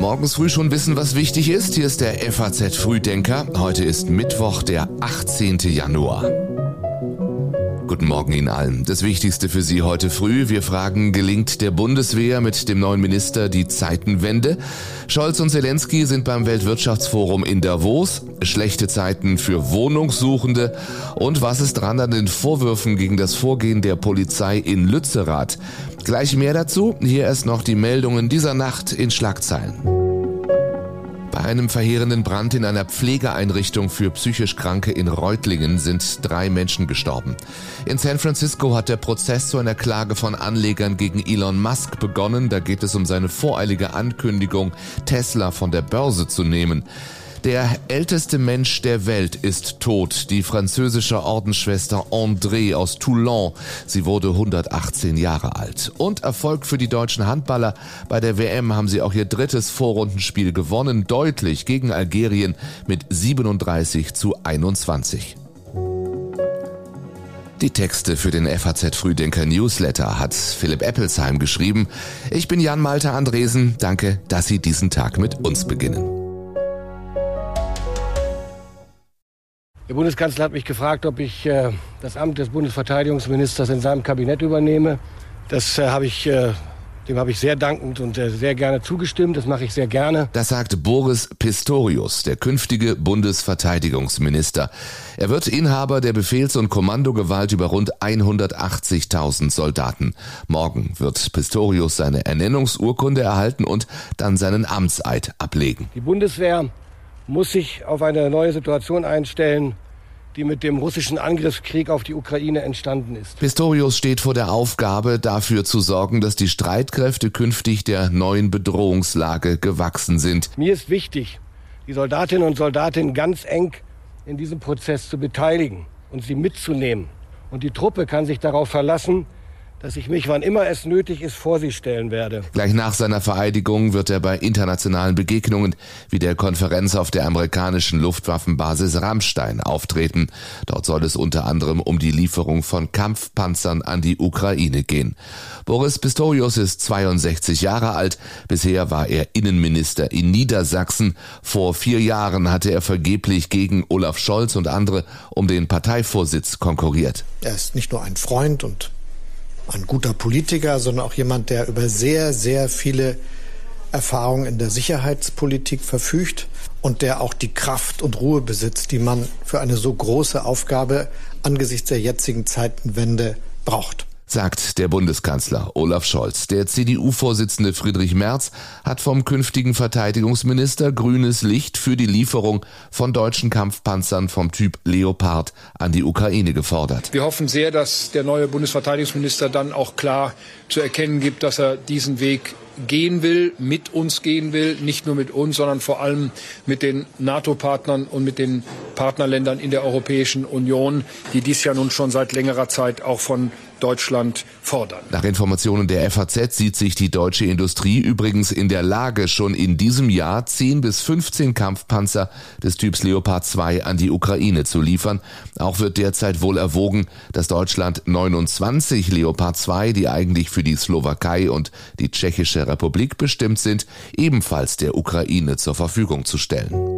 Morgens früh schon wissen, was wichtig ist. Hier ist der FAZ Frühdenker. Heute ist Mittwoch, der 18. Januar. Guten Morgen Ihnen allen. Das Wichtigste für Sie heute früh. Wir fragen, gelingt der Bundeswehr mit dem neuen Minister die Zeitenwende? Scholz und Zelensky sind beim Weltwirtschaftsforum in Davos. Schlechte Zeiten für Wohnungssuchende. Und was ist dran an den Vorwürfen gegen das Vorgehen der Polizei in Lützerath? Gleich mehr dazu. Hier erst noch die Meldungen dieser Nacht in Schlagzeilen. Einem verheerenden Brand in einer Pflegeeinrichtung für psychisch Kranke in Reutlingen sind drei Menschen gestorben. In San Francisco hat der Prozess zu einer Klage von Anlegern gegen Elon Musk begonnen. Da geht es um seine voreilige Ankündigung, Tesla von der Börse zu nehmen. Der älteste Mensch der Welt ist tot, die französische Ordensschwester André aus Toulon. Sie wurde 118 Jahre alt. Und Erfolg für die deutschen Handballer. Bei der WM haben sie auch ihr drittes Vorrundenspiel gewonnen, deutlich gegen Algerien mit 37 zu 21. Die Texte für den FAZ Frühdenker Newsletter hat Philipp Eppelsheim geschrieben. Ich bin Jan Malte Andresen. Danke, dass Sie diesen Tag mit uns beginnen. Der Bundeskanzler hat mich gefragt, ob ich äh, das Amt des Bundesverteidigungsministers in seinem Kabinett übernehme. Das äh, habe ich äh, dem habe ich sehr dankend und äh, sehr gerne zugestimmt. Das mache ich sehr gerne. Das sagt Boris Pistorius, der künftige Bundesverteidigungsminister. Er wird Inhaber der Befehls- und Kommandogewalt über rund 180.000 Soldaten. Morgen wird Pistorius seine Ernennungsurkunde erhalten und dann seinen Amtseid ablegen. Die Bundeswehr muss sich auf eine neue Situation einstellen, die mit dem russischen Angriffskrieg auf die Ukraine entstanden ist. Pistorius steht vor der Aufgabe, dafür zu sorgen, dass die Streitkräfte künftig der neuen Bedrohungslage gewachsen sind. Mir ist wichtig, die Soldatinnen und Soldaten ganz eng in diesem Prozess zu beteiligen und sie mitzunehmen. Und die Truppe kann sich darauf verlassen, dass ich mich, wann immer es nötig ist, vor sie stellen werde. Gleich nach seiner Vereidigung wird er bei internationalen Begegnungen wie der Konferenz auf der amerikanischen Luftwaffenbasis Rammstein auftreten. Dort soll es unter anderem um die Lieferung von Kampfpanzern an die Ukraine gehen. Boris Pistorius ist 62 Jahre alt. Bisher war er Innenminister in Niedersachsen. Vor vier Jahren hatte er vergeblich gegen Olaf Scholz und andere um den Parteivorsitz konkurriert. Er ist nicht nur ein Freund und ein guter Politiker, sondern auch jemand, der über sehr, sehr viele Erfahrungen in der Sicherheitspolitik verfügt und der auch die Kraft und Ruhe besitzt, die man für eine so große Aufgabe angesichts der jetzigen Zeitenwende braucht sagt der Bundeskanzler Olaf Scholz. Der CDU-Vorsitzende Friedrich Merz hat vom künftigen Verteidigungsminister grünes Licht für die Lieferung von deutschen Kampfpanzern vom Typ Leopard an die Ukraine gefordert. Wir hoffen sehr, dass der neue Bundesverteidigungsminister dann auch klar zu erkennen gibt, dass er diesen Weg gehen will, mit uns gehen will, nicht nur mit uns, sondern vor allem mit den NATO-Partnern und mit den Partnerländern in der Europäischen Union, die dies ja nun schon seit längerer Zeit auch von Deutschland fordern. Nach Informationen der FAZ sieht sich die deutsche Industrie übrigens in der Lage, schon in diesem Jahr 10 bis 15 Kampfpanzer des Typs Leopard 2 an die Ukraine zu liefern. Auch wird derzeit wohl erwogen, dass Deutschland 29 Leopard 2, die eigentlich für die Slowakei und die Tschechische Republik bestimmt sind, ebenfalls der Ukraine zur Verfügung zu stellen.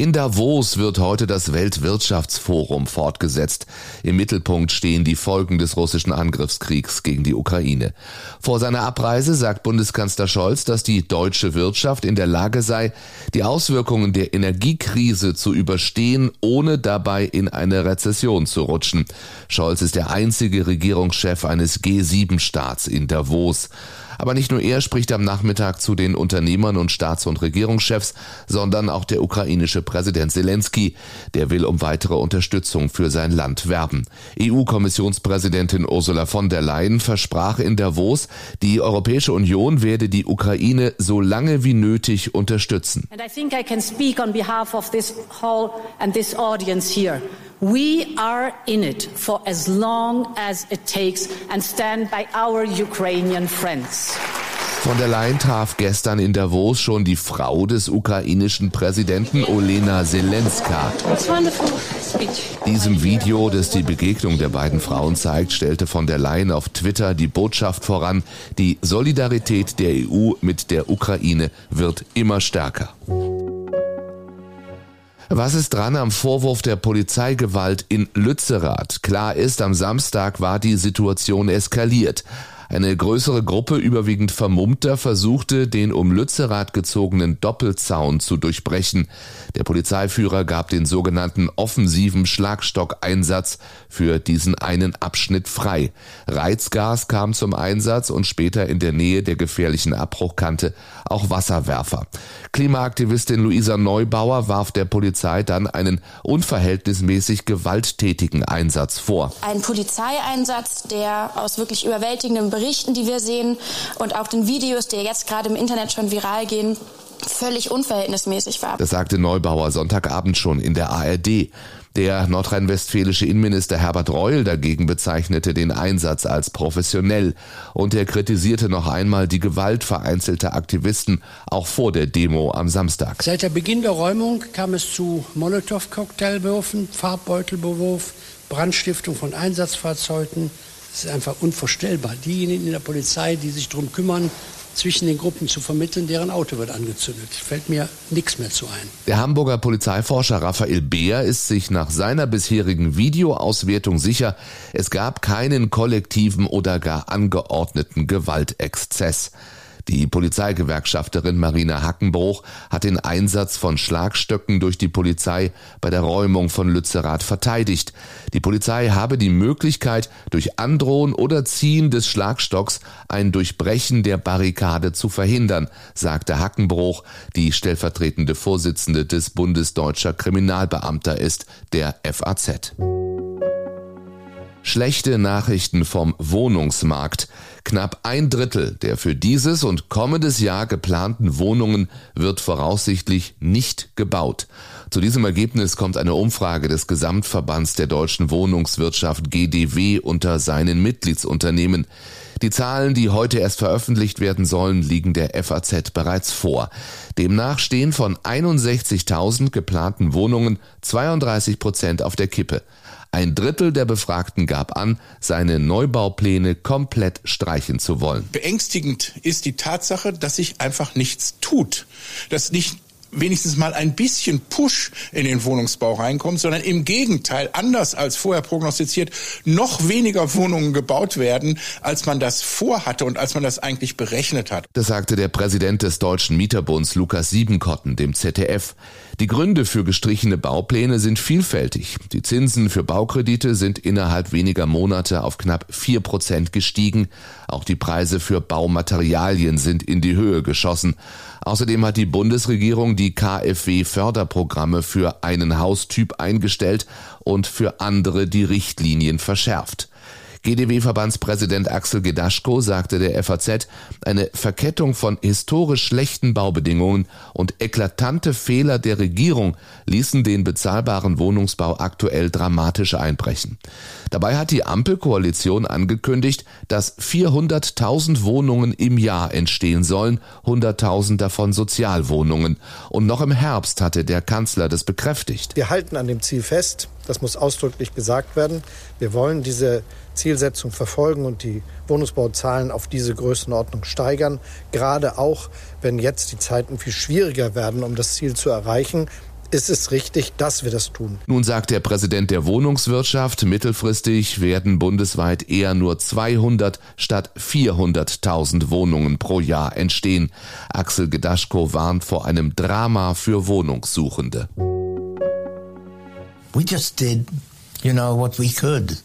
In Davos wird heute das Weltwirtschaftsforum fortgesetzt. Im Mittelpunkt stehen die Folgen des russischen Angriffskriegs gegen die Ukraine. Vor seiner Abreise sagt Bundeskanzler Scholz, dass die deutsche Wirtschaft in der Lage sei, die Auswirkungen der Energiekrise zu überstehen, ohne dabei in eine Rezession zu rutschen. Scholz ist der einzige Regierungschef eines G7-Staats in Davos. Aber nicht nur er spricht am Nachmittag zu den Unternehmern und Staats- und Regierungschefs, sondern auch der ukrainische Präsident Zelensky. Der will um weitere Unterstützung für sein Land werben. EU-Kommissionspräsidentin Ursula von der Leyen versprach in Davos, die Europäische Union werde die Ukraine so lange wie nötig unterstützen. And I think I can speak on behalf of this hall and this audience here. We are in it for as long as it takes and stand by our Ukrainian friends. Von der Leyen traf gestern in Davos schon die Frau des ukrainischen Präsidenten Olena Zelenska. Diesem Video, das die Begegnung der beiden Frauen zeigt, stellte von der Leyen auf Twitter die Botschaft voran, die Solidarität der EU mit der Ukraine wird immer stärker. Was ist dran am Vorwurf der Polizeigewalt in Lützerath? Klar ist, am Samstag war die Situation eskaliert. Eine größere Gruppe überwiegend Vermummter versuchte, den um Lützerath gezogenen Doppelzaun zu durchbrechen. Der Polizeiführer gab den sogenannten offensiven Schlagstockeinsatz für diesen einen Abschnitt frei. Reizgas kam zum Einsatz und später in der Nähe der gefährlichen Abbruchkante auch Wasserwerfer. Klimaaktivistin Luisa Neubauer warf der Polizei dann einen unverhältnismäßig gewalttätigen Einsatz vor. Ein Polizeieinsatz, der aus wirklich überwältigendem Berichten, die wir sehen und auch den Videos, die jetzt gerade im Internet schon viral gehen, völlig unverhältnismäßig war. Das sagte Neubauer Sonntagabend schon in der ARD. Der nordrhein-westfälische Innenminister Herbert Reul dagegen bezeichnete den Einsatz als professionell und er kritisierte noch einmal die Gewalt vereinzelter Aktivisten auch vor der Demo am Samstag. Seit der Beginn der Räumung kam es zu Molotow-Cocktailwürfen, Farbbeutelbewurf, Brandstiftung von Einsatzfahrzeugen, es ist einfach unvorstellbar. Diejenigen in der Polizei, die sich darum kümmern, zwischen den Gruppen zu vermitteln, deren Auto wird angezündet. Fällt mir nichts mehr zu ein. Der Hamburger Polizeiforscher Raphael Beer ist sich nach seiner bisherigen Videoauswertung sicher, es gab keinen kollektiven oder gar angeordneten Gewaltexzess. Die Polizeigewerkschafterin Marina Hackenbruch hat den Einsatz von Schlagstöcken durch die Polizei bei der Räumung von Lützerath verteidigt. Die Polizei habe die Möglichkeit, durch Androhen oder Ziehen des Schlagstocks ein Durchbrechen der Barrikade zu verhindern, sagte Hackenbruch, die stellvertretende Vorsitzende des Bundesdeutscher Kriminalbeamter ist, der FAZ. Schlechte Nachrichten vom Wohnungsmarkt. Knapp ein Drittel der für dieses und kommendes Jahr geplanten Wohnungen wird voraussichtlich nicht gebaut. Zu diesem Ergebnis kommt eine Umfrage des Gesamtverbands der deutschen Wohnungswirtschaft GDW unter seinen Mitgliedsunternehmen. Die Zahlen, die heute erst veröffentlicht werden sollen, liegen der FAZ bereits vor. Demnach stehen von 61.000 geplanten Wohnungen 32 Prozent auf der Kippe. Ein Drittel der Befragten gab an, seine Neubaupläne komplett streichen zu wollen. Beängstigend ist die Tatsache, dass sich einfach nichts tut, dass nicht wenigstens mal ein bisschen Push in den Wohnungsbau reinkommt, sondern im Gegenteil, anders als vorher prognostiziert, noch weniger Wohnungen gebaut werden, als man das vorhatte und als man das eigentlich berechnet hat. Das sagte der Präsident des Deutschen Mieterbunds Lukas Siebenkotten dem ZDF. Die Gründe für gestrichene Baupläne sind vielfältig. Die Zinsen für Baukredite sind innerhalb weniger Monate auf knapp vier Prozent gestiegen. Auch die Preise für Baumaterialien sind in die Höhe geschossen. Außerdem hat die Bundesregierung die KfW-Förderprogramme für einen Haustyp eingestellt und für andere die Richtlinien verschärft. GDW-Verbandspräsident Axel Gedaschko sagte der FAZ, eine Verkettung von historisch schlechten Baubedingungen und eklatante Fehler der Regierung ließen den bezahlbaren Wohnungsbau aktuell dramatisch einbrechen. Dabei hat die Ampelkoalition angekündigt, dass 400.000 Wohnungen im Jahr entstehen sollen, 100.000 davon Sozialwohnungen. Und noch im Herbst hatte der Kanzler das bekräftigt. Wir halten an dem Ziel fest. Das muss ausdrücklich gesagt werden. Wir wollen diese Zielsetzung verfolgen und die Wohnungsbauzahlen auf diese Größenordnung steigern. Gerade auch, wenn jetzt die Zeiten viel schwieriger werden, um das Ziel zu erreichen, ist es richtig, dass wir das tun. Nun sagt der Präsident der Wohnungswirtschaft, mittelfristig werden bundesweit eher nur 200 statt 400.000 Wohnungen pro Jahr entstehen. Axel Gedaschko warnt vor einem Drama für Wohnungssuchende. We just did, you know, what we could.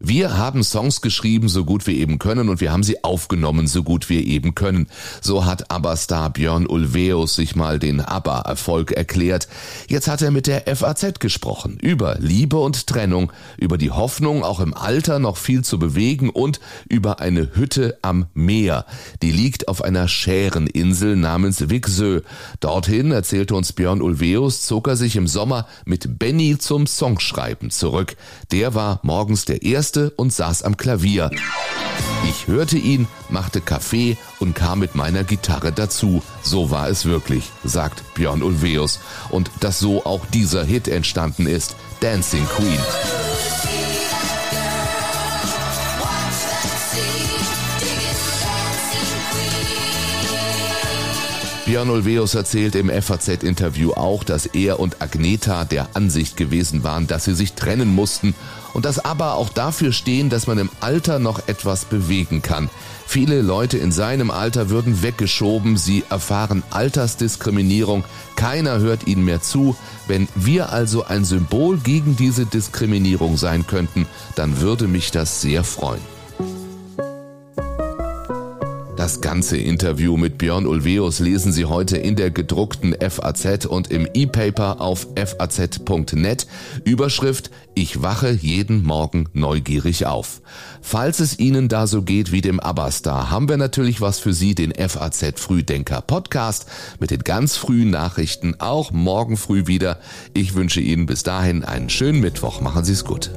Wir haben Songs geschrieben, so gut wir eben können, und wir haben sie aufgenommen, so gut wir eben können. So hat ABBA-Star Björn Ulveus sich mal den ABBA-Erfolg erklärt. Jetzt hat er mit der FAZ gesprochen. Über Liebe und Trennung, über die Hoffnung, auch im Alter noch viel zu bewegen und über eine Hütte am Meer. Die liegt auf einer Schäreninsel namens Vixö. Dorthin, erzählte uns Björn Ulveus, zog er sich im Sommer mit mit Benny zum Songschreiben zurück. Der war morgens der Erste und saß am Klavier. Ich hörte ihn, machte Kaffee und kam mit meiner Gitarre dazu. So war es wirklich, sagt Björn Ulveus. Und dass so auch dieser Hit entstanden ist, Dancing Queen. Björn Ulveus erzählt im FAZ-Interview auch, dass er und Agneta der Ansicht gewesen waren, dass sie sich trennen mussten und dass aber auch dafür stehen, dass man im Alter noch etwas bewegen kann. Viele Leute in seinem Alter würden weggeschoben, sie erfahren Altersdiskriminierung, keiner hört ihnen mehr zu. Wenn wir also ein Symbol gegen diese Diskriminierung sein könnten, dann würde mich das sehr freuen. Das ganze Interview mit Björn Ulveus lesen Sie heute in der gedruckten FAZ und im E-Paper auf faz.net. Überschrift Ich wache jeden Morgen neugierig auf. Falls es Ihnen da so geht wie dem ABBA-Star, haben wir natürlich was für Sie, den FAZ Frühdenker Podcast mit den ganz frühen Nachrichten, auch morgen früh wieder. Ich wünsche Ihnen bis dahin einen schönen Mittwoch. Machen Sie es gut.